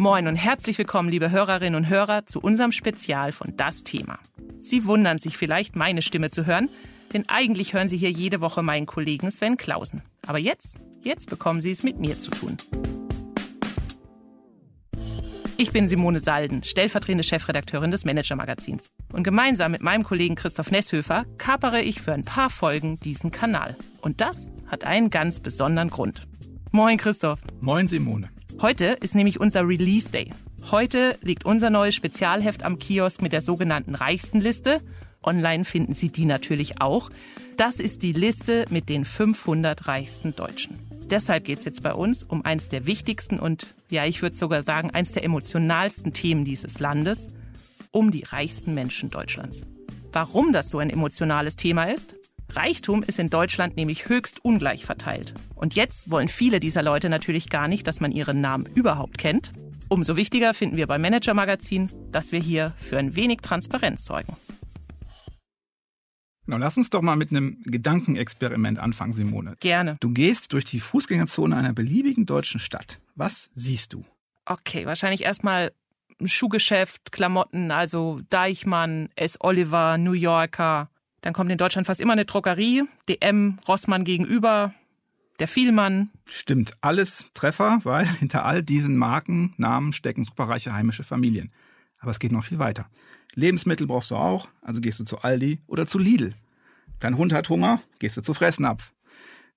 Moin und herzlich willkommen, liebe Hörerinnen und Hörer, zu unserem Spezial von Das Thema. Sie wundern sich vielleicht, meine Stimme zu hören, denn eigentlich hören Sie hier jede Woche meinen Kollegen Sven Klausen. Aber jetzt, jetzt bekommen Sie es mit mir zu tun. Ich bin Simone Salden, stellvertretende Chefredakteurin des Manager-Magazins. Und gemeinsam mit meinem Kollegen Christoph Nesshöfer kapere ich für ein paar Folgen diesen Kanal. Und das hat einen ganz besonderen Grund. Moin Christoph. Moin Simone. Heute ist nämlich unser Release Day. Heute liegt unser neues Spezialheft am Kiosk mit der sogenannten Reichstenliste. Online finden Sie die natürlich auch. Das ist die Liste mit den 500 reichsten Deutschen. Deshalb geht es jetzt bei uns um eines der wichtigsten und, ja, ich würde sogar sagen, eines der emotionalsten Themen dieses Landes, um die reichsten Menschen Deutschlands. Warum das so ein emotionales Thema ist? Reichtum ist in Deutschland nämlich höchst ungleich verteilt. Und jetzt wollen viele dieser Leute natürlich gar nicht, dass man ihren Namen überhaupt kennt. Umso wichtiger finden wir beim Manager Magazin, dass wir hier für ein wenig Transparenz sorgen. Na, lass uns doch mal mit einem Gedankenexperiment anfangen, Simone. Gerne. Du gehst durch die Fußgängerzone einer beliebigen deutschen Stadt. Was siehst du? Okay, wahrscheinlich erstmal ein Schuhgeschäft, Klamotten, also Deichmann, S. Oliver, New Yorker, dann kommt in Deutschland fast immer eine Druckerie, DM, Rossmann gegenüber, der Vielmann. Stimmt, alles Treffer, weil hinter all diesen Markennamen stecken superreiche heimische Familien. Aber es geht noch viel weiter. Lebensmittel brauchst du auch, also gehst du zu Aldi oder zu Lidl. Dein Hund hat Hunger, gehst du zu Fressnapf.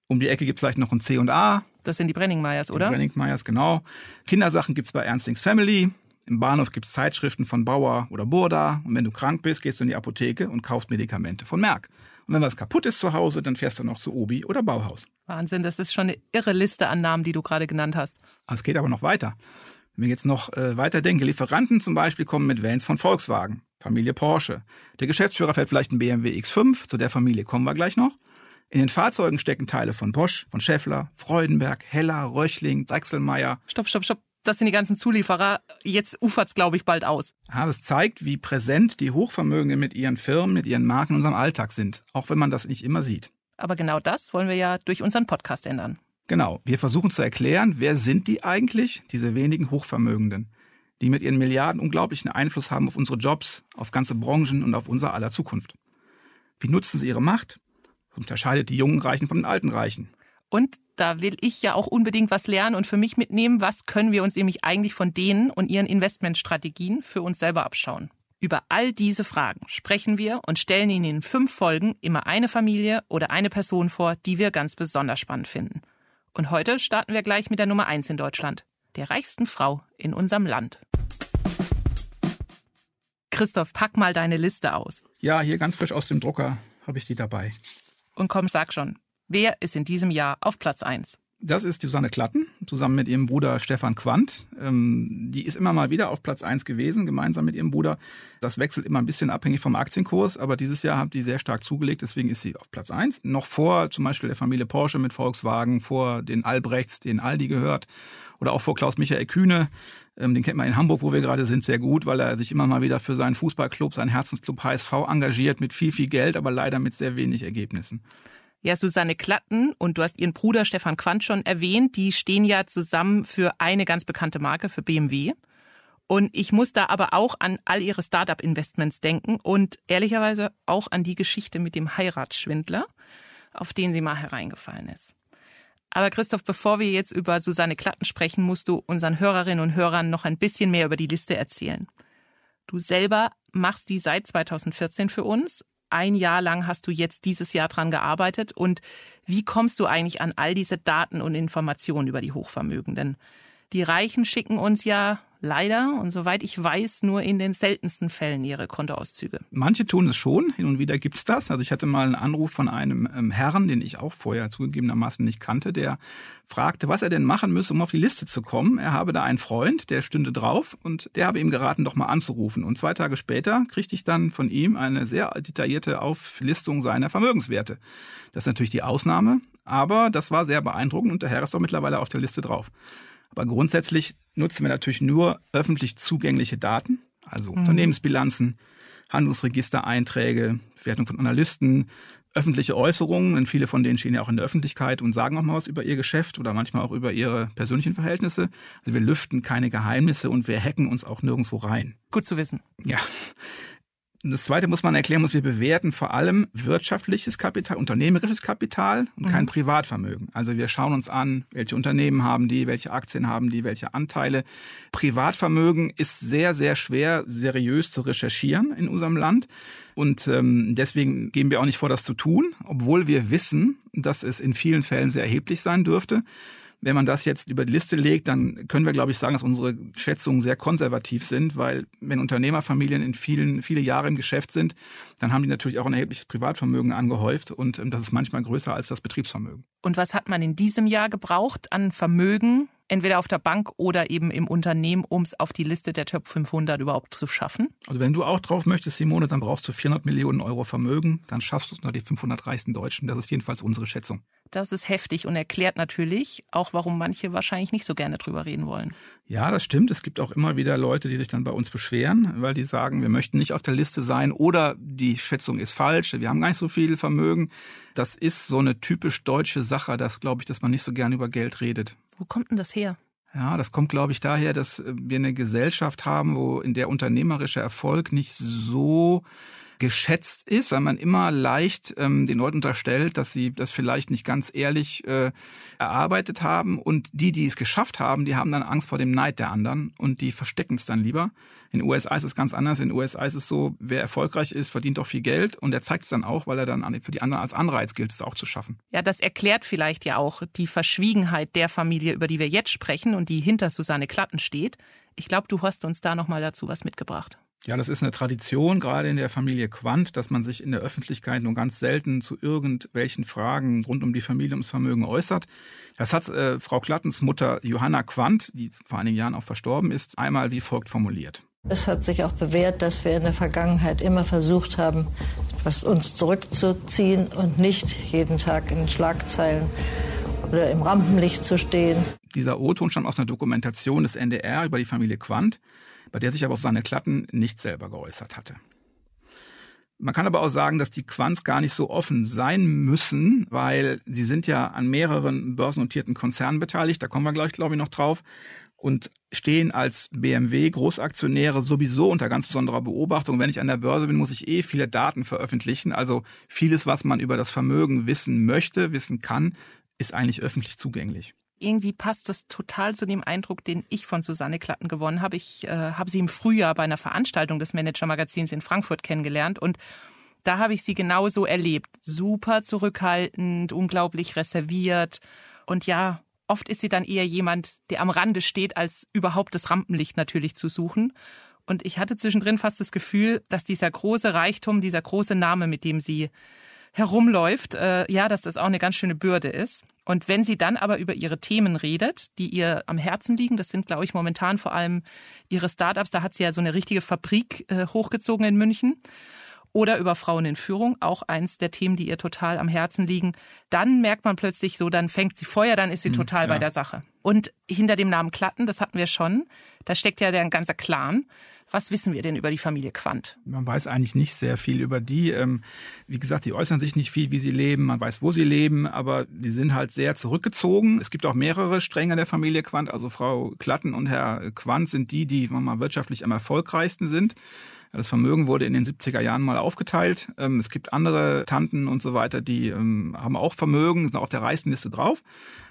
Um die Ecke gibt es vielleicht noch ein C und A. Das sind die Brenningmeyers, oder? Die Brenningmeyers, genau. Kindersachen gibt's bei Ernstings Family. Im Bahnhof gibt's Zeitschriften von Bauer oder Burda. Und wenn du krank bist, gehst du in die Apotheke und kaufst Medikamente von Merck. Und wenn was kaputt ist zu Hause, dann fährst du noch zu Obi oder Bauhaus. Wahnsinn, das ist schon eine irre Liste an Namen, die du gerade genannt hast. Es geht aber noch weiter. Wenn wir jetzt noch äh, weiter denken, Lieferanten zum Beispiel kommen mit Vans von Volkswagen, Familie Porsche. Der Geschäftsführer fährt vielleicht einen BMW X5, zu der Familie kommen wir gleich noch. In den Fahrzeugen stecken Teile von Bosch, von Scheffler, Freudenberg, Heller, Röchling, Sachselmeier. Stopp, stopp, stopp das sind die ganzen Zulieferer. Jetzt ufert's, glaube ich, bald aus. Ja, das zeigt, wie präsent die Hochvermögenden mit ihren Firmen, mit ihren Marken in unserem Alltag sind, auch wenn man das nicht immer sieht. Aber genau das wollen wir ja durch unseren Podcast ändern. Genau. Wir versuchen zu erklären, wer sind die eigentlich, diese wenigen Hochvermögenden, die mit ihren Milliarden unglaublichen Einfluss haben auf unsere Jobs, auf ganze Branchen und auf unser aller Zukunft. Wie nutzen sie ihre Macht? Was unterscheidet die jungen Reichen von den alten Reichen? Und da will ich ja auch unbedingt was lernen und für mich mitnehmen, was können wir uns nämlich eigentlich von denen und ihren Investmentstrategien für uns selber abschauen. Über all diese Fragen sprechen wir und stellen Ihnen in fünf Folgen immer eine Familie oder eine Person vor, die wir ganz besonders spannend finden. Und heute starten wir gleich mit der Nummer eins in Deutschland, der reichsten Frau in unserem Land. Christoph, pack mal deine Liste aus. Ja, hier ganz frisch aus dem Drucker habe ich die dabei. Und komm, sag schon, Wer ist in diesem Jahr auf Platz 1? Das ist Susanne Klatten, zusammen mit ihrem Bruder Stefan Quandt. Ähm, die ist immer mal wieder auf Platz 1 gewesen, gemeinsam mit ihrem Bruder. Das wechselt immer ein bisschen abhängig vom Aktienkurs, aber dieses Jahr hat die sehr stark zugelegt, deswegen ist sie auf Platz 1. Noch vor zum Beispiel der Familie Porsche mit Volkswagen, vor den Albrechts, den Aldi gehört, oder auch vor Klaus-Michael Kühne. Ähm, den kennt man in Hamburg, wo wir gerade sind, sehr gut, weil er sich immer mal wieder für seinen Fußballclub, seinen Herzensclub HSV engagiert, mit viel, viel Geld, aber leider mit sehr wenig Ergebnissen. Ja, Susanne Klatten und du hast ihren Bruder Stefan Quandt schon erwähnt, die stehen ja zusammen für eine ganz bekannte Marke, für BMW. Und ich muss da aber auch an all ihre Startup-Investments denken und ehrlicherweise auch an die Geschichte mit dem Heiratsschwindler, auf den sie mal hereingefallen ist. Aber Christoph, bevor wir jetzt über Susanne Klatten sprechen, musst du unseren Hörerinnen und Hörern noch ein bisschen mehr über die Liste erzählen. Du selber machst die seit 2014 für uns ein Jahr lang hast du jetzt dieses Jahr dran gearbeitet und wie kommst du eigentlich an all diese Daten und Informationen über die Hochvermögenden? Die Reichen schicken uns ja leider und soweit ich weiß, nur in den seltensten Fällen ihre Kontoauszüge. Manche tun es schon, hin und wieder gibt's das. Also ich hatte mal einen Anruf von einem ähm, Herrn, den ich auch vorher zugegebenermaßen nicht kannte, der fragte, was er denn machen müsse, um auf die Liste zu kommen. Er habe da einen Freund, der stünde drauf und der habe ihm geraten, doch mal anzurufen. Und zwei Tage später kriegte ich dann von ihm eine sehr detaillierte Auflistung seiner Vermögenswerte. Das ist natürlich die Ausnahme, aber das war sehr beeindruckend und der Herr ist doch mittlerweile auf der Liste drauf. Aber grundsätzlich nutzen wir natürlich nur öffentlich zugängliche Daten, also mhm. Unternehmensbilanzen, Handelsregistereinträge, Wertung von Analysten, öffentliche Äußerungen, denn viele von denen stehen ja auch in der Öffentlichkeit und sagen auch mal was über ihr Geschäft oder manchmal auch über ihre persönlichen Verhältnisse. Also wir lüften keine Geheimnisse und wir hacken uns auch nirgendwo rein. Gut zu wissen. Ja. Das zweite muss man erklären, muss wir bewerten vor allem wirtschaftliches Kapital, unternehmerisches Kapital und kein mhm. Privatvermögen. Also wir schauen uns an, welche Unternehmen haben die, welche Aktien haben die, welche Anteile. Privatvermögen ist sehr, sehr schwer seriös zu recherchieren in unserem Land. Und ähm, deswegen geben wir auch nicht vor, das zu tun, obwohl wir wissen, dass es in vielen Fällen sehr erheblich sein dürfte. Wenn man das jetzt über die Liste legt, dann können wir, glaube ich, sagen, dass unsere Schätzungen sehr konservativ sind, weil wenn Unternehmerfamilien in vielen, viele Jahre im Geschäft sind, dann haben die natürlich auch ein erhebliches Privatvermögen angehäuft und ähm, das ist manchmal größer als das Betriebsvermögen. Und was hat man in diesem Jahr gebraucht an Vermögen, entweder auf der Bank oder eben im Unternehmen, um es auf die Liste der Top 500 überhaupt zu schaffen? Also wenn du auch drauf möchtest, Simone, dann brauchst du 400 Millionen Euro Vermögen, dann schaffst du es unter die 500 reichsten Deutschen. Das ist jedenfalls unsere Schätzung. Das ist heftig und erklärt natürlich auch, warum manche wahrscheinlich nicht so gerne drüber reden wollen. Ja, das stimmt. Es gibt auch immer wieder Leute, die sich dann bei uns beschweren, weil die sagen, wir möchten nicht auf der Liste sein oder die Schätzung ist falsch, wir haben gar nicht so viel Vermögen. Das ist so eine typisch deutsche Sache, das glaube ich, dass man nicht so gern über Geld redet. Wo kommt denn das her? Ja, das kommt, glaube ich, daher, dass wir eine Gesellschaft haben, wo in der unternehmerischer Erfolg nicht so geschätzt ist, weil man immer leicht ähm, den Leuten unterstellt, dass sie das vielleicht nicht ganz ehrlich äh, erarbeitet haben. Und die, die es geschafft haben, die haben dann Angst vor dem Neid der anderen und die verstecken es dann lieber. In den USA ist es ganz anders. In den USA ist es so, wer erfolgreich ist, verdient auch viel Geld und er zeigt es dann auch, weil er dann für die anderen als Anreiz gilt, es auch zu schaffen. Ja, das erklärt vielleicht ja auch die Verschwiegenheit der Familie, über die wir jetzt sprechen und die hinter Susanne Klatten steht. Ich glaube, du hast uns da nochmal dazu was mitgebracht. Ja, das ist eine Tradition, gerade in der Familie Quandt, dass man sich in der Öffentlichkeit nur ganz selten zu irgendwelchen Fragen rund um die Familie ums Vermögen äußert. Das hat äh, Frau Klattens Mutter Johanna Quandt, die vor einigen Jahren auch verstorben ist, einmal wie folgt formuliert. Es hat sich auch bewährt, dass wir in der Vergangenheit immer versucht haben, was uns zurückzuziehen und nicht jeden Tag in Schlagzeilen oder im Rampenlicht zu stehen. Dieser O-Ton stammt aus einer Dokumentation des NDR über die Familie Quandt bei der sich aber auf seine Klatten nicht selber geäußert hatte. Man kann aber auch sagen, dass die Quants gar nicht so offen sein müssen, weil sie sind ja an mehreren börsennotierten Konzernen beteiligt, da kommen wir gleich, glaube ich, noch drauf, und stehen als BMW Großaktionäre sowieso unter ganz besonderer Beobachtung. Wenn ich an der Börse bin, muss ich eh viele Daten veröffentlichen. Also vieles, was man über das Vermögen wissen möchte, wissen kann, ist eigentlich öffentlich zugänglich irgendwie passt das total zu dem Eindruck, den ich von Susanne Klatten gewonnen habe. Ich äh, habe sie im Frühjahr bei einer Veranstaltung des Manager-Magazins in Frankfurt kennengelernt und da habe ich sie genauso erlebt. Super zurückhaltend, unglaublich reserviert und ja, oft ist sie dann eher jemand, der am Rande steht, als überhaupt das Rampenlicht natürlich zu suchen. Und ich hatte zwischendrin fast das Gefühl, dass dieser große Reichtum, dieser große Name, mit dem sie herumläuft, äh, ja, dass das auch eine ganz schöne Bürde ist. Und wenn sie dann aber über ihre Themen redet, die ihr am Herzen liegen, das sind, glaube ich, momentan vor allem ihre Startups, da hat sie ja so eine richtige Fabrik äh, hochgezogen in München. Oder über Frauen in Führung, auch eins der Themen, die ihr total am Herzen liegen. Dann merkt man plötzlich so, dann fängt sie Feuer, dann ist sie hm, total ja. bei der Sache. Und hinter dem Namen Klatten, das hatten wir schon, da steckt ja der ganze Clan. Was wissen wir denn über die Familie Quandt? Man weiß eigentlich nicht sehr viel über die. Ähm, wie gesagt, sie äußern sich nicht viel, wie sie leben. Man weiß, wo sie leben, aber die sind halt sehr zurückgezogen. Es gibt auch mehrere Stränge der Familie Quandt. Also Frau Klatten und Herr Quandt sind die, die mal wirtschaftlich am erfolgreichsten sind. Das Vermögen wurde in den 70er Jahren mal aufgeteilt. Ähm, es gibt andere Tanten und so weiter, die ähm, haben auch Vermögen, sind auf der Reistenliste drauf,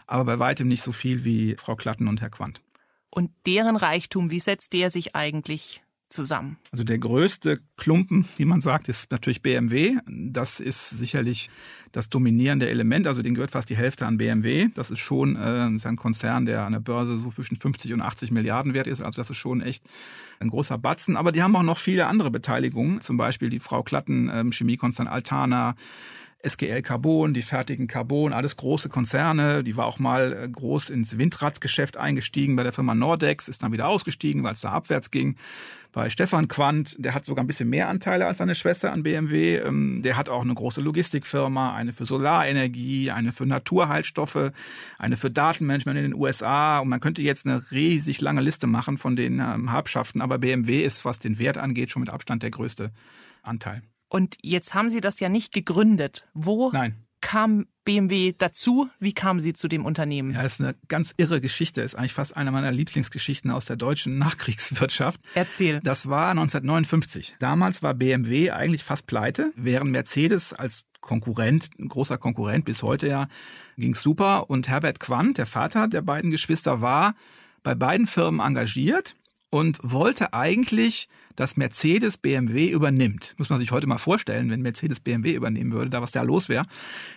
aber bei weitem nicht so viel wie Frau Klatten und Herr Quandt. Und deren Reichtum, wie setzt der sich eigentlich zusammen? Also der größte Klumpen, wie man sagt, ist natürlich BMW. Das ist sicherlich das dominierende Element. Also den gehört fast die Hälfte an BMW. Das ist schon äh, ein Konzern, der an der Börse so zwischen 50 und 80 Milliarden wert ist. Also das ist schon echt ein großer Batzen. Aber die haben auch noch viele andere Beteiligungen. Zum Beispiel die Frau Klatten, ähm, Chemiekonzern Altana, SGL Carbon, die fertigen Carbon, alles große Konzerne. Die war auch mal äh, groß ins Windradsgeschäft eingestiegen bei der Firma Nordex, ist dann wieder ausgestiegen, weil es da abwärts ging. Bei Stefan Quandt, der hat sogar ein bisschen mehr Anteile als seine Schwester an BMW. Ähm, der hat auch eine große Logistikfirma, eine für Solarenergie, eine für Naturheilstoffe, eine für Datenmanagement in den USA. Und man könnte jetzt eine riesig lange Liste machen von den ähm, Habschaften. Aber BMW ist, was den Wert angeht, schon mit Abstand der größte Anteil. Und jetzt haben Sie das ja nicht gegründet. Wo Nein. kam BMW dazu? Wie kamen Sie zu dem Unternehmen? Ja, das ist eine ganz irre Geschichte. Ist eigentlich fast eine meiner Lieblingsgeschichten aus der deutschen Nachkriegswirtschaft. Erzähl. Das war 1959. Damals war BMW eigentlich fast pleite, während Mercedes als Konkurrent, ein großer Konkurrent bis heute ja, ging's super. Und Herbert Quandt, der Vater der beiden Geschwister, war bei beiden Firmen engagiert und wollte eigentlich, dass Mercedes BMW übernimmt. Muss man sich heute mal vorstellen, wenn Mercedes BMW übernehmen würde, da was da los wäre.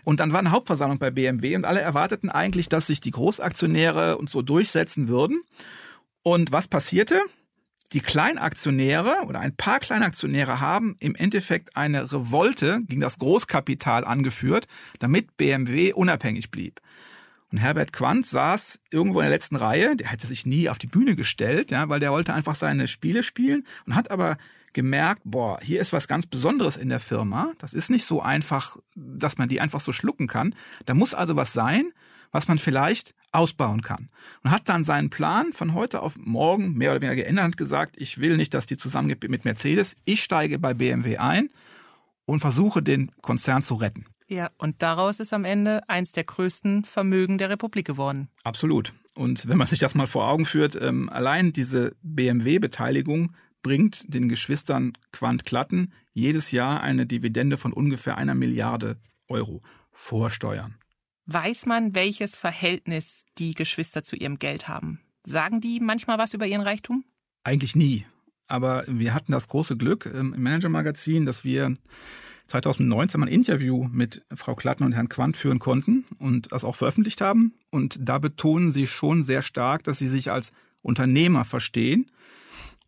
Und dann war eine Hauptversammlung bei BMW und alle erwarteten eigentlich, dass sich die Großaktionäre und so durchsetzen würden. Und was passierte? Die Kleinaktionäre oder ein paar Kleinaktionäre haben im Endeffekt eine Revolte gegen das Großkapital angeführt, damit BMW unabhängig blieb. Und Herbert Quandt saß irgendwo in der letzten Reihe, der hätte sich nie auf die Bühne gestellt, ja, weil der wollte einfach seine Spiele spielen und hat aber gemerkt, boah, hier ist was ganz Besonderes in der Firma. Das ist nicht so einfach, dass man die einfach so schlucken kann. Da muss also was sein, was man vielleicht ausbauen kann. Und hat dann seinen Plan von heute auf morgen mehr oder weniger geändert und gesagt, ich will nicht, dass die zusammengeht mit Mercedes. Ich steige bei BMW ein und versuche den Konzern zu retten. Ja, und daraus ist am Ende eins der größten Vermögen der Republik geworden. Absolut. Und wenn man sich das mal vor Augen führt, ähm, allein diese BMW-Beteiligung bringt den Geschwistern Quant Klatten jedes Jahr eine Dividende von ungefähr einer Milliarde Euro vor Steuern. Weiß man, welches Verhältnis die Geschwister zu ihrem Geld haben? Sagen die manchmal was über ihren Reichtum? Eigentlich nie. Aber wir hatten das große Glück ähm, im Manager-Magazin, dass wir 2019 mal ein Interview mit Frau Klatten und Herrn Quandt führen konnten und das auch veröffentlicht haben. Und da betonen sie schon sehr stark, dass sie sich als Unternehmer verstehen.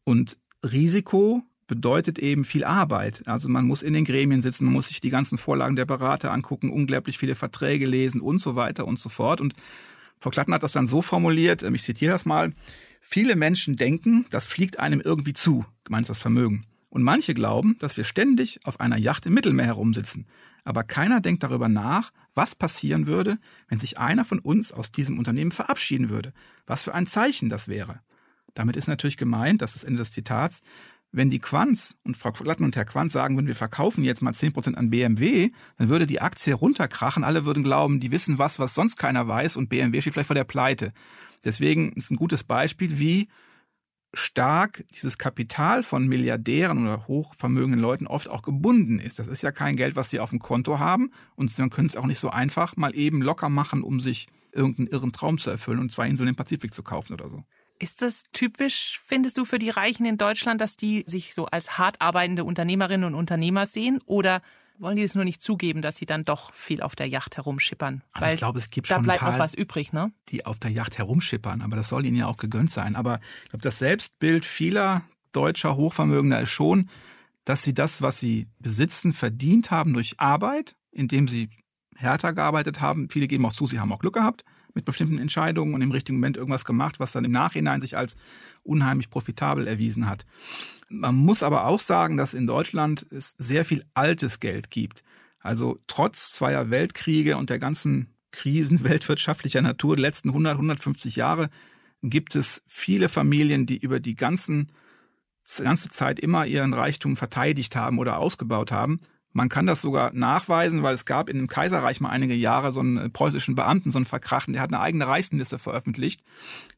Und Risiko bedeutet eben viel Arbeit. Also man muss in den Gremien sitzen, man muss sich die ganzen Vorlagen der Berater angucken, unglaublich viele Verträge lesen und so weiter und so fort. Und Frau Klatten hat das dann so formuliert, ich zitiere das mal, viele Menschen denken, das fliegt einem irgendwie zu, gemeint das Vermögen. Und manche glauben, dass wir ständig auf einer Yacht im Mittelmeer herumsitzen. Aber keiner denkt darüber nach, was passieren würde, wenn sich einer von uns aus diesem Unternehmen verabschieden würde. Was für ein Zeichen das wäre. Damit ist natürlich gemeint, das ist das Ende des Zitats, wenn die Quanz und Frau Glatten und Herr Quanz sagen würden, wir verkaufen jetzt mal 10% an BMW, dann würde die Aktie runterkrachen. Alle würden glauben, die wissen was, was sonst keiner weiß und BMW steht vielleicht vor der Pleite. Deswegen ist ein gutes Beispiel, wie stark dieses Kapital von Milliardären oder hochvermögenden Leuten oft auch gebunden ist. Das ist ja kein Geld, was sie auf dem Konto haben und man können es auch nicht so einfach mal eben locker machen, um sich irgendeinen irren Traum zu erfüllen und zwar Inseln im Pazifik zu kaufen oder so. Ist das typisch, findest du, für die Reichen in Deutschland, dass die sich so als hart arbeitende Unternehmerinnen und Unternehmer sehen? Oder wollen die es nur nicht zugeben, dass sie dann doch viel auf der Yacht herumschippern? Also Weil ich glaube, es gibt da schon bleibt ein paar, noch was übrig, ne? die auf der Yacht herumschippern, aber das soll ihnen ja auch gegönnt sein. Aber ich glaube, das Selbstbild vieler deutscher Hochvermögender ist schon, dass sie das, was sie besitzen, verdient haben durch Arbeit, indem sie härter gearbeitet haben. Viele geben auch zu, sie haben auch Glück gehabt mit bestimmten Entscheidungen und im richtigen Moment irgendwas gemacht, was dann im Nachhinein sich als unheimlich profitabel erwiesen hat. Man muss aber auch sagen, dass in Deutschland es sehr viel altes Geld gibt. Also trotz zweier Weltkriege und der ganzen Krisen weltwirtschaftlicher Natur der letzten 100, 150 Jahre gibt es viele Familien, die über die ganzen, ganze Zeit immer ihren Reichtum verteidigt haben oder ausgebaut haben. Man kann das sogar nachweisen, weil es gab in dem Kaiserreich mal einige Jahre so einen preußischen Beamten, so einen Verkrachten, der hat eine eigene Reichsenliste veröffentlicht.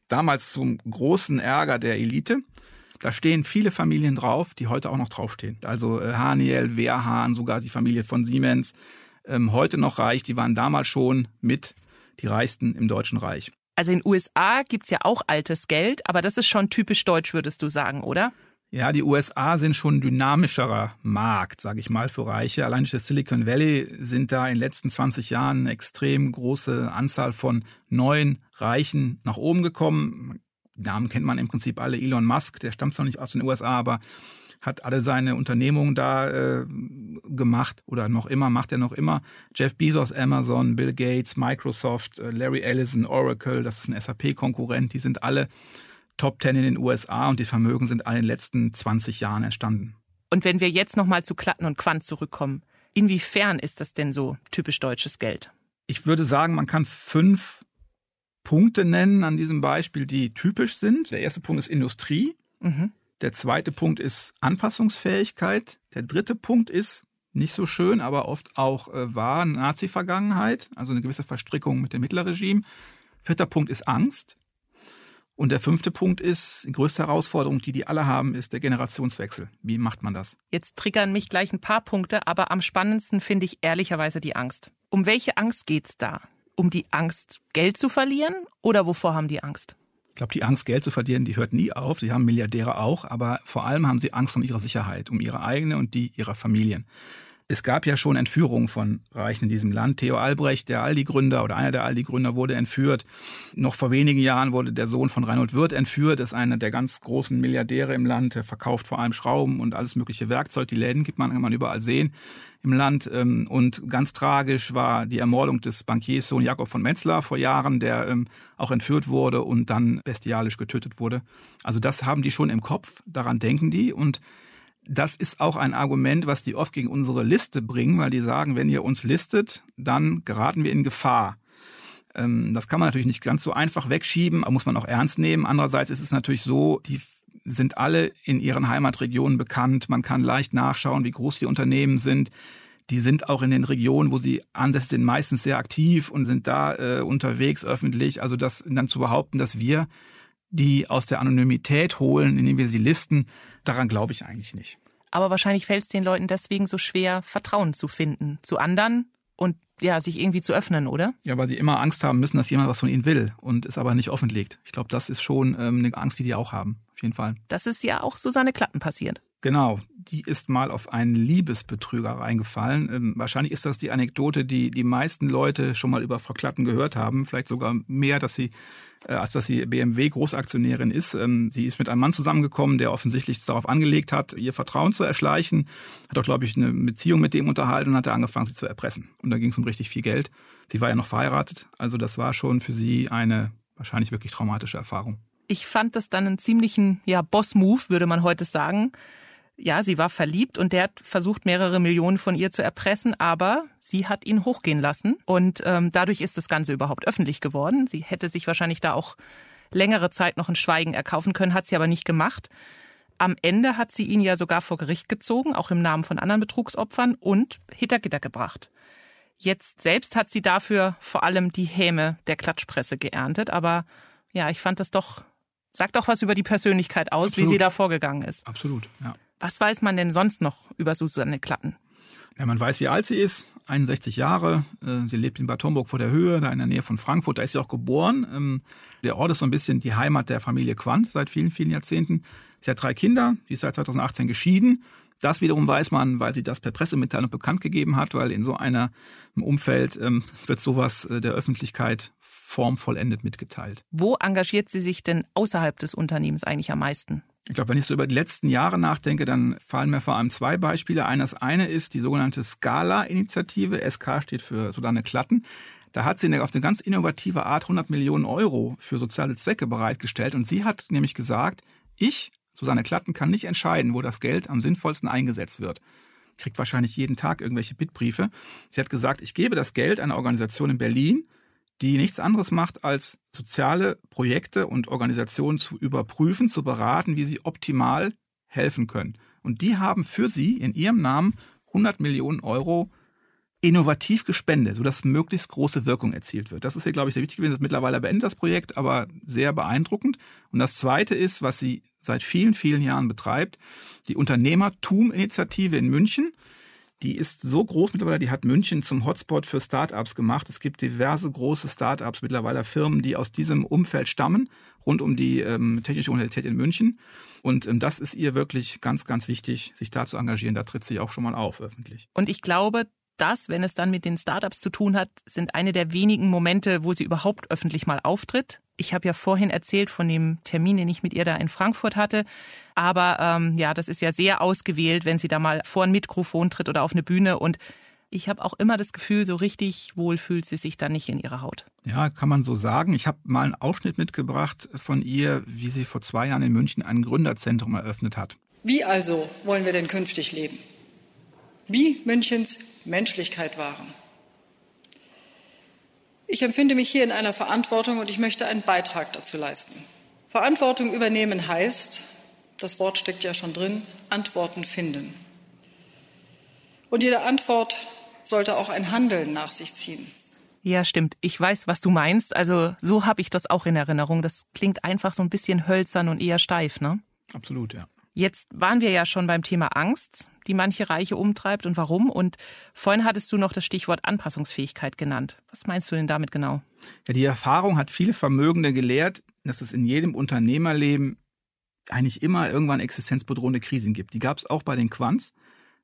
Damals zum großen Ärger der Elite. Da stehen viele Familien drauf, die heute auch noch draufstehen. Also äh, Haniel, Wehrhahn, sogar die Familie von Siemens, ähm, heute noch reich, die waren damals schon mit die reichsten im Deutschen Reich. Also in den USA gibt's ja auch altes Geld, aber das ist schon typisch deutsch, würdest du sagen, oder? Ja, die USA sind schon ein dynamischerer Markt, sage ich mal, für Reiche. Allein durch das Silicon Valley sind da in den letzten 20 Jahren eine extrem große Anzahl von neuen Reichen nach oben gekommen. Die Namen kennt man im Prinzip alle. Elon Musk, der stammt zwar nicht aus den USA, aber hat alle seine Unternehmungen da äh, gemacht oder noch immer, macht er noch immer. Jeff Bezos, Amazon, Bill Gates, Microsoft, äh, Larry Ellison, Oracle, das ist ein SAP-Konkurrent, die sind alle Top 10 in den USA und die Vermögen sind in den letzten 20 Jahren entstanden. Und wenn wir jetzt nochmal zu Klatten und Quant zurückkommen, inwiefern ist das denn so typisch deutsches Geld? Ich würde sagen, man kann fünf Punkte nennen an diesem Beispiel, die typisch sind. Der erste Punkt ist Industrie. Mhm. Der zweite Punkt ist Anpassungsfähigkeit. Der dritte Punkt ist nicht so schön, aber oft auch äh, war Nazi-Vergangenheit, also eine gewisse Verstrickung mit dem Hitlerregime. Vierter Punkt ist Angst. Und der fünfte Punkt ist, die größte Herausforderung, die die alle haben, ist der Generationswechsel. Wie macht man das? Jetzt triggern mich gleich ein paar Punkte, aber am spannendsten finde ich ehrlicherweise die Angst. Um welche Angst geht's da? Um die Angst, Geld zu verlieren oder wovor haben die Angst? Ich glaube, die Angst, Geld zu verlieren, die hört nie auf. Sie haben Milliardäre auch, aber vor allem haben sie Angst um ihre Sicherheit, um ihre eigene und die ihrer Familien. Es gab ja schon Entführungen von Reichen in diesem Land. Theo Albrecht, der Aldi-Gründer oder einer der Aldi-Gründer, wurde entführt. Noch vor wenigen Jahren wurde der Sohn von Reinhold Wirth entführt. Das ist einer der ganz großen Milliardäre im Land. Er verkauft vor allem Schrauben und alles mögliche Werkzeug. Die Läden gibt man, kann man überall sehen im Land. Ähm, und ganz tragisch war die Ermordung des Bankiers Sohn Jakob von Metzler vor Jahren, der ähm, auch entführt wurde und dann bestialisch getötet wurde. Also das haben die schon im Kopf. Daran denken die und das ist auch ein Argument, was die oft gegen unsere Liste bringen, weil die sagen, wenn ihr uns listet, dann geraten wir in Gefahr. Ähm, das kann man natürlich nicht ganz so einfach wegschieben, muss man auch ernst nehmen. Andererseits ist es natürlich so, die sind alle in ihren Heimatregionen bekannt. Man kann leicht nachschauen, wie groß die Unternehmen sind. Die sind auch in den Regionen, wo sie ansässig sind, meistens sehr aktiv und sind da äh, unterwegs öffentlich. Also das dann zu behaupten, dass wir die aus der Anonymität holen, indem wir sie listen, daran glaube ich eigentlich nicht. Aber wahrscheinlich fällt es den Leuten deswegen so schwer, Vertrauen zu finden zu anderen und ja, sich irgendwie zu öffnen, oder? Ja, weil sie immer Angst haben müssen, dass jemand was von ihnen will und es aber nicht offenlegt. Ich glaube, das ist schon ähm, eine Angst, die die auch haben, auf jeden Fall. Das ist ja auch Susanne Klatten passiert. Genau, die ist mal auf einen Liebesbetrüger reingefallen. Ähm, wahrscheinlich ist das die Anekdote, die die meisten Leute schon mal über Frau Klatten gehört haben. Vielleicht sogar mehr, dass sie, äh, als dass sie BMW Großaktionärin ist. Ähm, sie ist mit einem Mann zusammengekommen, der offensichtlich darauf angelegt hat, ihr Vertrauen zu erschleichen. Hat auch, glaube ich, eine Beziehung mit dem unterhalten und hat angefangen, sie zu erpressen. Und da ging es um richtig viel Geld. Sie war ja noch verheiratet. Also das war schon für sie eine wahrscheinlich wirklich traumatische Erfahrung. Ich fand das dann einen ziemlichen ja, Boss-Move, würde man heute sagen ja, sie war verliebt und der hat versucht, mehrere Millionen von ihr zu erpressen, aber sie hat ihn hochgehen lassen und ähm, dadurch ist das Ganze überhaupt öffentlich geworden. Sie hätte sich wahrscheinlich da auch längere Zeit noch ein Schweigen erkaufen können, hat sie aber nicht gemacht. Am Ende hat sie ihn ja sogar vor Gericht gezogen, auch im Namen von anderen Betrugsopfern und Hittergitter gebracht. Jetzt selbst hat sie dafür vor allem die Häme der Klatschpresse geerntet, aber ja, ich fand das doch, sagt doch was über die Persönlichkeit aus, Absolut. wie sie da vorgegangen ist. Absolut, ja. Was weiß man denn sonst noch über Susanne Klatten? Ja, man weiß, wie alt sie ist. 61 Jahre. Äh, sie lebt in Bad Homburg vor der Höhe, da in der Nähe von Frankfurt. Da ist sie auch geboren. Ähm, der Ort ist so ein bisschen die Heimat der Familie Quandt seit vielen, vielen Jahrzehnten. Sie hat drei Kinder. Sie ist seit 2018 geschieden. Das wiederum weiß man, weil sie das per Pressemitteilung bekannt gegeben hat, weil in so einem Umfeld ähm, wird sowas äh, der Öffentlichkeit formvollendet mitgeteilt. Wo engagiert sie sich denn außerhalb des Unternehmens eigentlich am meisten? Ich glaube, wenn ich so über die letzten Jahre nachdenke, dann fallen mir vor allem zwei Beispiele ein. Das eine ist die sogenannte Scala-Initiative. SK steht für Sudanne Klatten. Da hat sie auf eine ganz innovative Art 100 Millionen Euro für soziale Zwecke bereitgestellt. Und sie hat nämlich gesagt, ich, Susanne Klatten, kann nicht entscheiden, wo das Geld am sinnvollsten eingesetzt wird. Kriegt wahrscheinlich jeden Tag irgendwelche Bittbriefe. Sie hat gesagt, ich gebe das Geld einer Organisation in Berlin, die nichts anderes macht, als soziale Projekte und Organisationen zu überprüfen, zu beraten, wie sie optimal helfen können. Und die haben für sie in ihrem Namen 100 Millionen Euro innovativ gespendet, sodass möglichst große Wirkung erzielt wird. Das ist ja, glaube ich, sehr wichtig gewesen. Das mittlerweile beendet das Projekt, aber sehr beeindruckend. Und das Zweite ist, was sie seit vielen, vielen Jahren betreibt, die Unternehmertum-Initiative in München die ist so groß mittlerweile, die hat München zum Hotspot für Startups gemacht. Es gibt diverse große Startups, mittlerweile Firmen, die aus diesem Umfeld stammen, rund um die ähm, Technische Universität in München. Und ähm, das ist ihr wirklich ganz, ganz wichtig, sich da zu engagieren. Da tritt sie auch schon mal auf öffentlich. Und ich glaube, das, wenn es dann mit den Startups zu tun hat, sind eine der wenigen Momente, wo sie überhaupt öffentlich mal auftritt. Ich habe ja vorhin erzählt von dem Termin, den ich mit ihr da in Frankfurt hatte. Aber ähm, ja, das ist ja sehr ausgewählt, wenn sie da mal vor ein Mikrofon tritt oder auf eine Bühne. Und ich habe auch immer das Gefühl, so richtig wohl fühlt sie sich da nicht in ihrer Haut. Ja, kann man so sagen. Ich habe mal einen Ausschnitt mitgebracht von ihr, wie sie vor zwei Jahren in München ein Gründerzentrum eröffnet hat. Wie also wollen wir denn künftig leben? Wie Münchens Menschlichkeit wahren? Ich empfinde mich hier in einer Verantwortung und ich möchte einen Beitrag dazu leisten. Verantwortung übernehmen heißt, das Wort steckt ja schon drin, Antworten finden. Und jede Antwort sollte auch ein Handeln nach sich ziehen. Ja, stimmt. Ich weiß, was du meinst. Also so habe ich das auch in Erinnerung. Das klingt einfach so ein bisschen hölzern und eher steif, ne? Absolut, ja. Jetzt waren wir ja schon beim Thema Angst, die manche Reiche umtreibt und warum. Und vorhin hattest du noch das Stichwort Anpassungsfähigkeit genannt. Was meinst du denn damit genau? Ja, die Erfahrung hat viele Vermögende gelehrt, dass es in jedem Unternehmerleben eigentlich immer irgendwann existenzbedrohende Krisen gibt. Die gab es auch bei den Quants.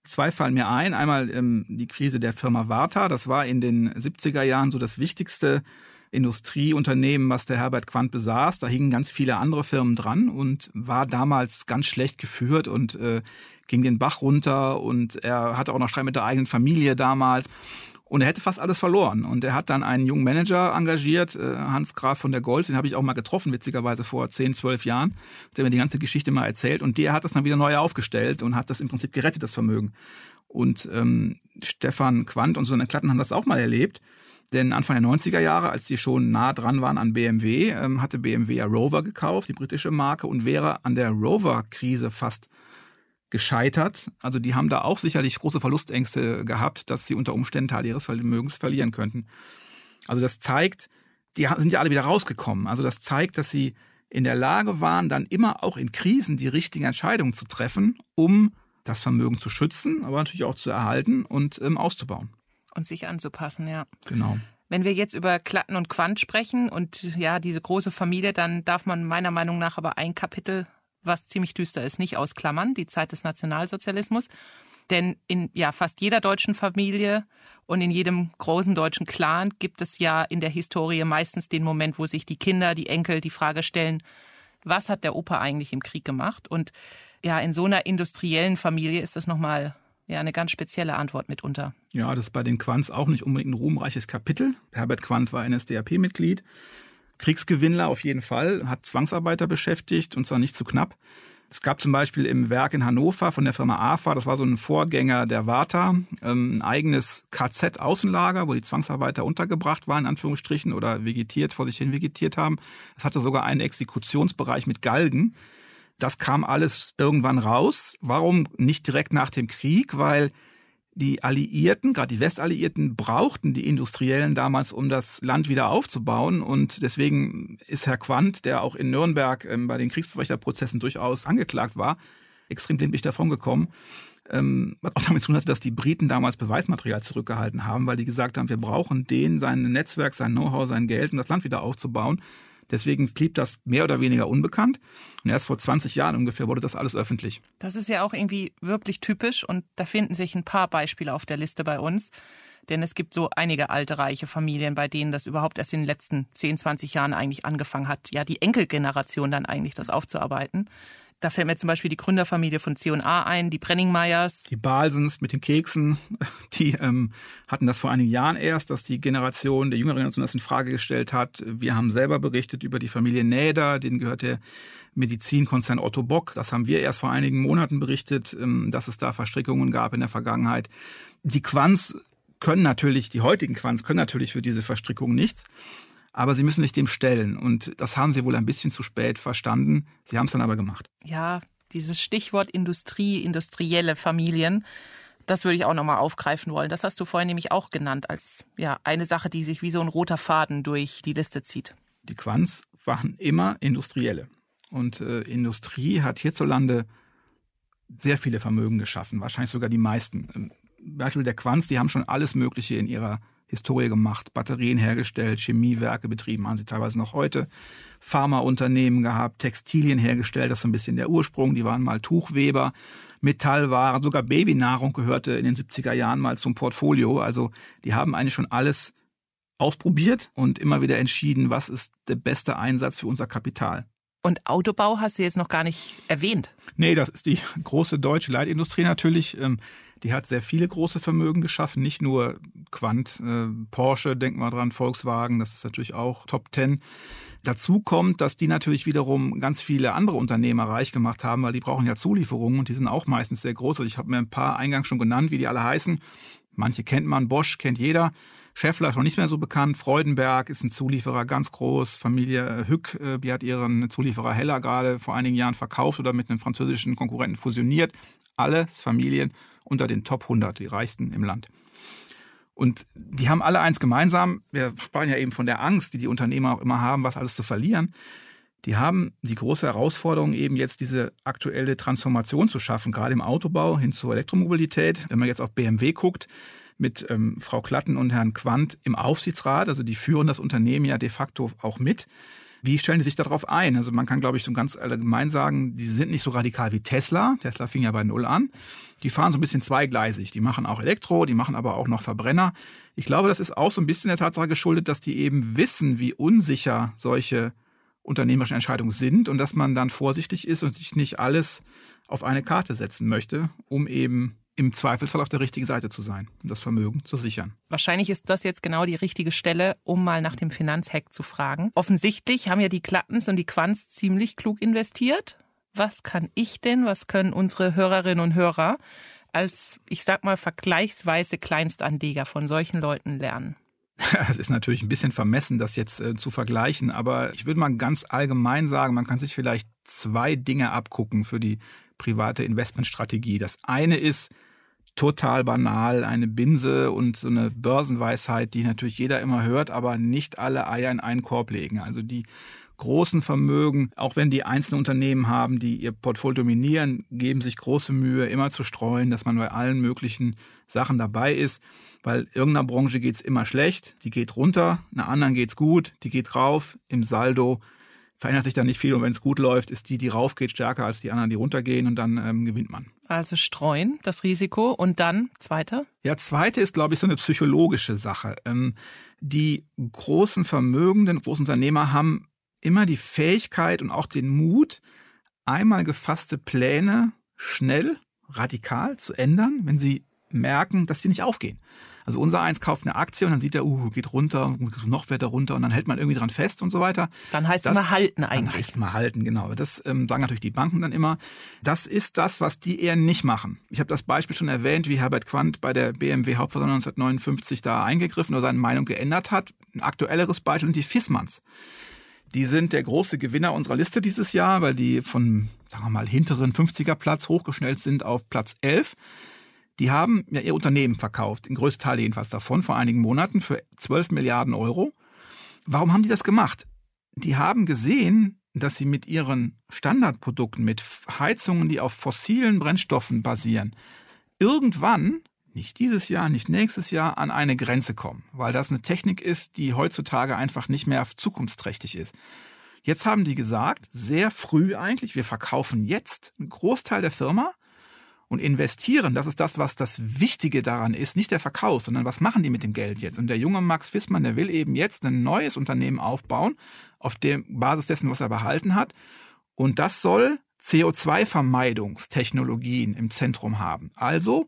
Zwei fallen mir ein. Einmal ähm, die Krise der Firma Varta. Das war in den 70er Jahren so das wichtigste Industrieunternehmen, was der Herbert Quandt besaß. Da hingen ganz viele andere Firmen dran und war damals ganz schlecht geführt und äh, ging den Bach runter und er hatte auch noch Streit mit der eigenen Familie damals. Und er hätte fast alles verloren. Und er hat dann einen jungen Manager engagiert, äh, Hans Graf von der Gold, den habe ich auch mal getroffen, witzigerweise vor 10, 12 Jahren, der mir die ganze Geschichte mal erzählt. Und der hat das dann wieder neu aufgestellt und hat das im Prinzip gerettet, das Vermögen. Und ähm, Stefan Quandt und so eine Klatten haben das auch mal erlebt. Denn Anfang der 90er Jahre, als die schon nah dran waren an BMW, ähm, hatte BMW ja Rover gekauft, die britische Marke, und wäre an der Rover-Krise fast gescheitert. Also die haben da auch sicherlich große Verlustängste gehabt, dass sie unter Umständen Teil ihres Vermögens verlieren könnten. Also das zeigt, die sind ja alle wieder rausgekommen. Also das zeigt, dass sie in der Lage waren, dann immer auch in Krisen die richtigen Entscheidungen zu treffen, um das Vermögen zu schützen, aber natürlich auch zu erhalten und ähm, auszubauen. Und sich anzupassen, ja. Genau. Wenn wir jetzt über Klatten und Quant sprechen und ja, diese große Familie, dann darf man meiner Meinung nach aber ein Kapitel, was ziemlich düster ist, nicht ausklammern, die Zeit des Nationalsozialismus. Denn in ja fast jeder deutschen Familie und in jedem großen deutschen Clan gibt es ja in der Historie meistens den Moment, wo sich die Kinder, die Enkel die Frage stellen, was hat der Opa eigentlich im Krieg gemacht? Und ja, in so einer industriellen Familie ist das nochmal ja eine ganz spezielle Antwort mitunter. Ja, das ist bei den Quants auch nicht unbedingt ein ruhmreiches Kapitel. Herbert Quandt war NSDAP-Mitglied, Kriegsgewinnler auf jeden Fall, hat Zwangsarbeiter beschäftigt und zwar nicht zu knapp. Es gab zum Beispiel im Werk in Hannover von der Firma AFA, das war so ein Vorgänger der Warta, ähm, ein eigenes KZ-Außenlager, wo die Zwangsarbeiter untergebracht waren, in Anführungsstrichen, oder vegetiert, vor sich hin vegetiert haben. Es hatte sogar einen Exekutionsbereich mit Galgen. Das kam alles irgendwann raus. Warum nicht direkt nach dem Krieg? Weil die Alliierten, gerade die Westalliierten, brauchten die Industriellen damals, um das Land wieder aufzubauen. Und deswegen ist Herr Quandt, der auch in Nürnberg ähm, bei den Kriegsverwächterprozessen durchaus angeklagt war, extrem glimpflich davongekommen. Ähm, was auch damit zu tun hatte, dass die Briten damals Beweismaterial zurückgehalten haben, weil die gesagt haben, wir brauchen den, sein Netzwerk, sein Know-how, sein Geld, um das Land wieder aufzubauen. Deswegen blieb das mehr oder weniger unbekannt. Und erst vor 20 Jahren ungefähr wurde das alles öffentlich. Das ist ja auch irgendwie wirklich typisch und da finden sich ein paar Beispiele auf der Liste bei uns. Denn es gibt so einige alte, reiche Familien, bei denen das überhaupt erst in den letzten 10, 20 Jahren eigentlich angefangen hat, ja, die Enkelgeneration dann eigentlich das aufzuarbeiten. Da fällt mir zum Beispiel die Gründerfamilie von C&A ein, die Brenningmeyers. Die Balsens mit den Keksen, die ähm, hatten das vor einigen Jahren erst, dass die Generation, der jüngere Generation das in Frage gestellt hat. Wir haben selber berichtet über die Familie Näder, denen gehört der Medizinkonzern Otto Bock. Das haben wir erst vor einigen Monaten berichtet, ähm, dass es da Verstrickungen gab in der Vergangenheit. Die Quants können natürlich, die heutigen Quants können natürlich für diese Verstrickung nichts aber sie müssen sich dem stellen. Und das haben sie wohl ein bisschen zu spät verstanden. Sie haben es dann aber gemacht. Ja, dieses Stichwort Industrie, industrielle Familien, das würde ich auch nochmal aufgreifen wollen. Das hast du vorhin nämlich auch genannt als ja, eine Sache, die sich wie so ein roter Faden durch die Liste zieht. Die Quants waren immer Industrielle. Und äh, Industrie hat hierzulande sehr viele Vermögen geschaffen, wahrscheinlich sogar die meisten. Beispiel der Quants, die haben schon alles Mögliche in ihrer Historie gemacht, Batterien hergestellt, Chemiewerke betrieben, haben sie teilweise noch heute, Pharmaunternehmen gehabt, Textilien hergestellt, das ist ein bisschen der Ursprung, die waren mal Tuchweber, Metallwaren, sogar Babynahrung gehörte in den 70er Jahren mal zum Portfolio, also die haben eigentlich schon alles ausprobiert und immer wieder entschieden, was ist der beste Einsatz für unser Kapital. Und Autobau hast du jetzt noch gar nicht erwähnt. Nee, das ist die große deutsche Leitindustrie natürlich. Die hat sehr viele große Vermögen geschaffen, nicht nur Quant, äh, Porsche, denk mal dran, Volkswagen, das ist natürlich auch Top Ten. Dazu kommt, dass die natürlich wiederum ganz viele andere Unternehmer reich gemacht haben, weil die brauchen ja Zulieferungen und die sind auch meistens sehr groß. Also ich habe mir ein paar eingangs schon genannt, wie die alle heißen. Manche kennt man, Bosch kennt jeder. Scheffler ist noch nicht mehr so bekannt. Freudenberg ist ein Zulieferer ganz groß. Familie Hück, äh, die hat ihren Zulieferer Heller gerade vor einigen Jahren verkauft oder mit einem französischen Konkurrenten fusioniert. Alles Familien unter den Top 100, die reichsten im Land. Und die haben alle eins gemeinsam. Wir sprachen ja eben von der Angst, die die Unternehmer auch immer haben, was alles zu verlieren. Die haben die große Herausforderung eben jetzt diese aktuelle Transformation zu schaffen, gerade im Autobau hin zur Elektromobilität. Wenn man jetzt auf BMW guckt, mit ähm, Frau Klatten und Herrn Quandt im Aufsichtsrat, also die führen das Unternehmen ja de facto auch mit. Wie stellen die sich darauf ein? Also man kann, glaube ich, so ganz allgemein sagen, die sind nicht so radikal wie Tesla. Tesla fing ja bei Null an. Die fahren so ein bisschen zweigleisig. Die machen auch Elektro, die machen aber auch noch Verbrenner. Ich glaube, das ist auch so ein bisschen der Tatsache geschuldet, dass die eben wissen, wie unsicher solche unternehmerischen Entscheidungen sind und dass man dann vorsichtig ist und sich nicht alles auf eine Karte setzen möchte, um eben im Zweifelsfall auf der richtigen Seite zu sein und das Vermögen zu sichern. Wahrscheinlich ist das jetzt genau die richtige Stelle, um mal nach dem Finanzhack zu fragen. Offensichtlich haben ja die Klattens und die Quants ziemlich klug investiert. Was kann ich denn, was können unsere Hörerinnen und Hörer als, ich sag mal, vergleichsweise Kleinstanleger von solchen Leuten lernen? Es ist natürlich ein bisschen vermessen, das jetzt äh, zu vergleichen, aber ich würde mal ganz allgemein sagen, man kann sich vielleicht zwei Dinge abgucken für die private Investmentstrategie. Das eine ist total banal, eine Binse und so eine Börsenweisheit, die natürlich jeder immer hört, aber nicht alle Eier in einen Korb legen. Also die großen Vermögen, auch wenn die einzelne Unternehmen haben, die ihr Portfolio dominieren, geben sich große Mühe, immer zu streuen, dass man bei allen möglichen Sachen dabei ist, weil irgendeiner Branche geht's immer schlecht, die geht runter, einer anderen geht's gut, die geht rauf, im Saldo verändert sich da nicht viel und wenn es gut läuft, ist die, die raufgeht, stärker als die anderen, die runtergehen und dann ähm, gewinnt man. Also streuen, das Risiko und dann zweite? Ja, zweite ist, glaube ich, so eine psychologische Sache. Ähm, die großen Vermögenden, großen Unternehmer haben immer die Fähigkeit und auch den Mut, einmal gefasste Pläne schnell, radikal zu ändern, wenn sie merken, dass die nicht aufgehen. Also unser eins kauft eine Aktie und dann sieht er, uh, geht runter, noch weiter runter und dann hält man irgendwie dran fest und so weiter. Dann heißt es immer halten eigentlich. Dann heißt es mal halten, genau. Das ähm, sagen natürlich die Banken dann immer. Das ist das, was die eher nicht machen. Ich habe das Beispiel schon erwähnt, wie Herbert Quandt bei der BMW Hauptversammlung 1959 da eingegriffen oder seine Meinung geändert hat. Ein aktuelleres Beispiel sind die Fissmanns. Die sind der große Gewinner unserer Liste dieses Jahr, weil die von, sagen wir mal, hinteren 50er Platz hochgeschnellt sind auf Platz 11. Die haben ja ihr Unternehmen verkauft, den größten Teil jedenfalls davon, vor einigen Monaten für 12 Milliarden Euro. Warum haben die das gemacht? Die haben gesehen, dass sie mit ihren Standardprodukten, mit Heizungen, die auf fossilen Brennstoffen basieren, irgendwann, nicht dieses Jahr, nicht nächstes Jahr, an eine Grenze kommen, weil das eine Technik ist, die heutzutage einfach nicht mehr zukunftsträchtig ist. Jetzt haben die gesagt, sehr früh eigentlich, wir verkaufen jetzt einen Großteil der Firma und investieren, das ist das, was das Wichtige daran ist, nicht der Verkauf, sondern was machen die mit dem Geld jetzt? Und der junge Max Fissmann, der will eben jetzt ein neues Unternehmen aufbauen, auf der Basis dessen, was er behalten hat. Und das soll CO2-Vermeidungstechnologien im Zentrum haben. Also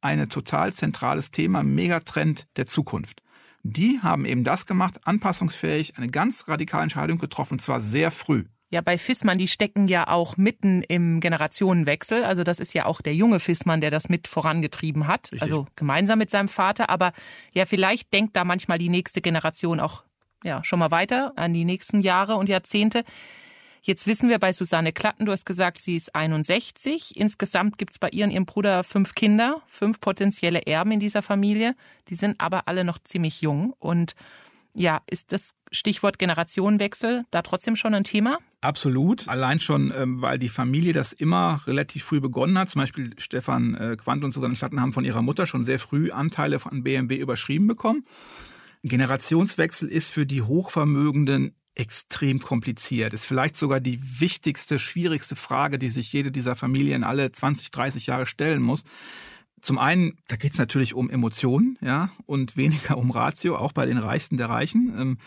ein total zentrales Thema, Megatrend der Zukunft. Die haben eben das gemacht, anpassungsfähig, eine ganz radikale Entscheidung getroffen, und zwar sehr früh. Ja, bei Fissmann, die stecken ja auch mitten im Generationenwechsel. Also das ist ja auch der junge Fissmann, der das mit vorangetrieben hat. Richtig. Also gemeinsam mit seinem Vater. Aber ja, vielleicht denkt da manchmal die nächste Generation auch ja schon mal weiter an die nächsten Jahre und Jahrzehnte. Jetzt wissen wir bei Susanne Klatten, du hast gesagt, sie ist 61. Insgesamt gibt's bei ihr und ihrem Bruder fünf Kinder, fünf potenzielle Erben in dieser Familie. Die sind aber alle noch ziemlich jung. Und ja, ist das Stichwort Generationenwechsel da trotzdem schon ein Thema? Absolut. Allein schon, ähm, weil die Familie das immer relativ früh begonnen hat. Zum Beispiel Stefan äh, Quandt und Susanne Schlatten haben von ihrer Mutter schon sehr früh Anteile von BMW überschrieben bekommen. Generationswechsel ist für die Hochvermögenden extrem kompliziert. Ist vielleicht sogar die wichtigste, schwierigste Frage, die sich jede dieser Familien alle 20, 30 Jahre stellen muss. Zum einen, da geht es natürlich um Emotionen, ja, und weniger um Ratio, auch bei den Reichsten der Reichen.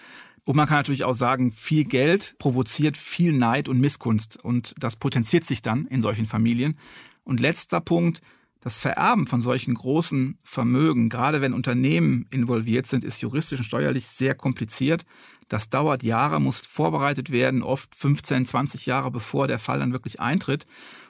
Und man kann natürlich auch sagen, viel Geld provoziert viel Neid und Missgunst und das potenziert sich dann in solchen Familien. Und letzter Punkt, das Vererben von solchen großen Vermögen, gerade wenn Unternehmen involviert sind, ist juristisch und steuerlich sehr kompliziert. Das dauert Jahre, muss vorbereitet werden, oft 15, 20 Jahre bevor der Fall dann wirklich eintritt.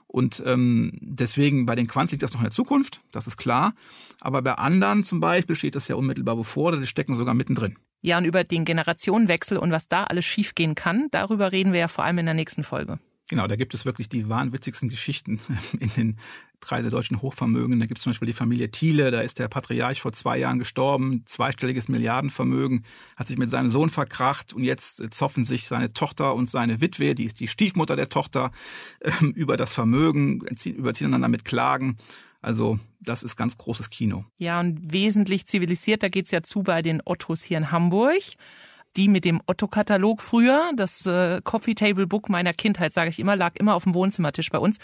Und ähm, deswegen bei den Quants liegt das noch in der Zukunft, das ist klar. Aber bei anderen zum Beispiel steht das ja unmittelbar bevor oder die stecken sogar mittendrin. Ja, und über den Generationenwechsel und was da alles schiefgehen kann, darüber reden wir ja vor allem in der nächsten Folge. Genau, da gibt es wirklich die wahnwitzigsten Geschichten in den drei deutschen Hochvermögen. Da gibt es zum Beispiel die Familie Thiele, da ist der Patriarch vor zwei Jahren gestorben, zweistelliges Milliardenvermögen, hat sich mit seinem Sohn verkracht und jetzt zoffen sich seine Tochter und seine Witwe, die ist die Stiefmutter der Tochter, ähm, über das Vermögen, überziehen einander mit Klagen. Also das ist ganz großes Kino. Ja, und wesentlich zivilisierter geht's ja zu bei den Ottos hier in Hamburg die mit dem Otto-Katalog früher, das äh, Coffee Table Book meiner Kindheit, sage ich immer, lag immer auf dem Wohnzimmertisch bei uns.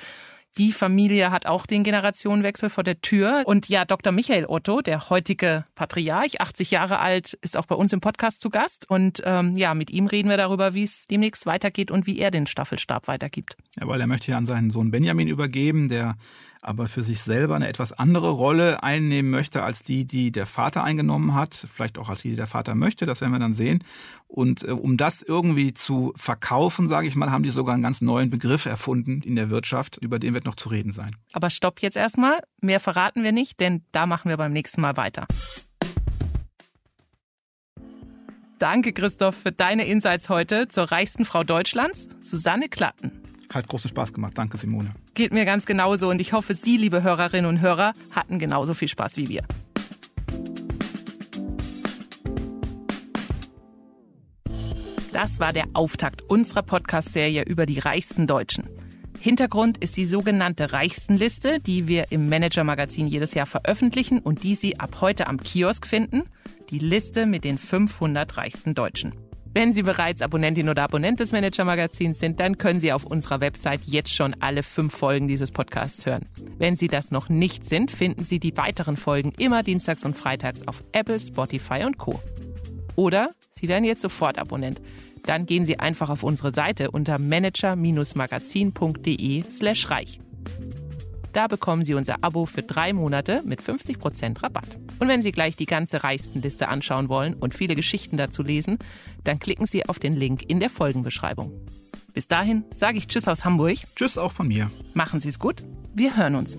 Die Familie hat auch den Generationenwechsel vor der Tür. Und ja, Dr. Michael Otto, der heutige Patriarch, 80 Jahre alt, ist auch bei uns im Podcast zu Gast. Und ähm, ja, mit ihm reden wir darüber, wie es demnächst weitergeht und wie er den Staffelstab weitergibt. Ja, weil er möchte ja an seinen Sohn Benjamin übergeben, der aber für sich selber eine etwas andere Rolle einnehmen möchte als die, die der Vater eingenommen hat, vielleicht auch als die, die der Vater möchte, das werden wir dann sehen. Und äh, um das irgendwie zu verkaufen, sage ich mal, haben die sogar einen ganz neuen Begriff erfunden in der Wirtschaft, über den wird noch zu reden sein. Aber stopp jetzt erstmal, mehr verraten wir nicht, denn da machen wir beim nächsten Mal weiter. Danke, Christoph, für deine Insights heute zur reichsten Frau Deutschlands, Susanne Klatten. Hat großen Spaß gemacht. Danke, Simone. Geht mir ganz genauso und ich hoffe, Sie, liebe Hörerinnen und Hörer, hatten genauso viel Spaß wie wir. Das war der Auftakt unserer Podcast-Serie über die reichsten Deutschen. Hintergrund ist die sogenannte Reichstenliste, die wir im Manager-Magazin jedes Jahr veröffentlichen und die Sie ab heute am Kiosk finden. Die Liste mit den 500 reichsten Deutschen. Wenn Sie bereits Abonnentin oder Abonnent des Manager Magazins sind, dann können Sie auf unserer Website jetzt schon alle fünf Folgen dieses Podcasts hören. Wenn Sie das noch nicht sind, finden Sie die weiteren Folgen immer dienstags und freitags auf Apple, Spotify und Co. Oder Sie werden jetzt sofort Abonnent. Dann gehen Sie einfach auf unsere Seite unter manager-magazin.de slash reich. Da bekommen Sie unser Abo für drei Monate mit 50% Rabatt. Und wenn Sie gleich die ganze Reichstenliste anschauen wollen und viele Geschichten dazu lesen, dann klicken Sie auf den Link in der Folgenbeschreibung. Bis dahin sage ich Tschüss aus Hamburg. Tschüss auch von mir. Machen Sie es gut. Wir hören uns.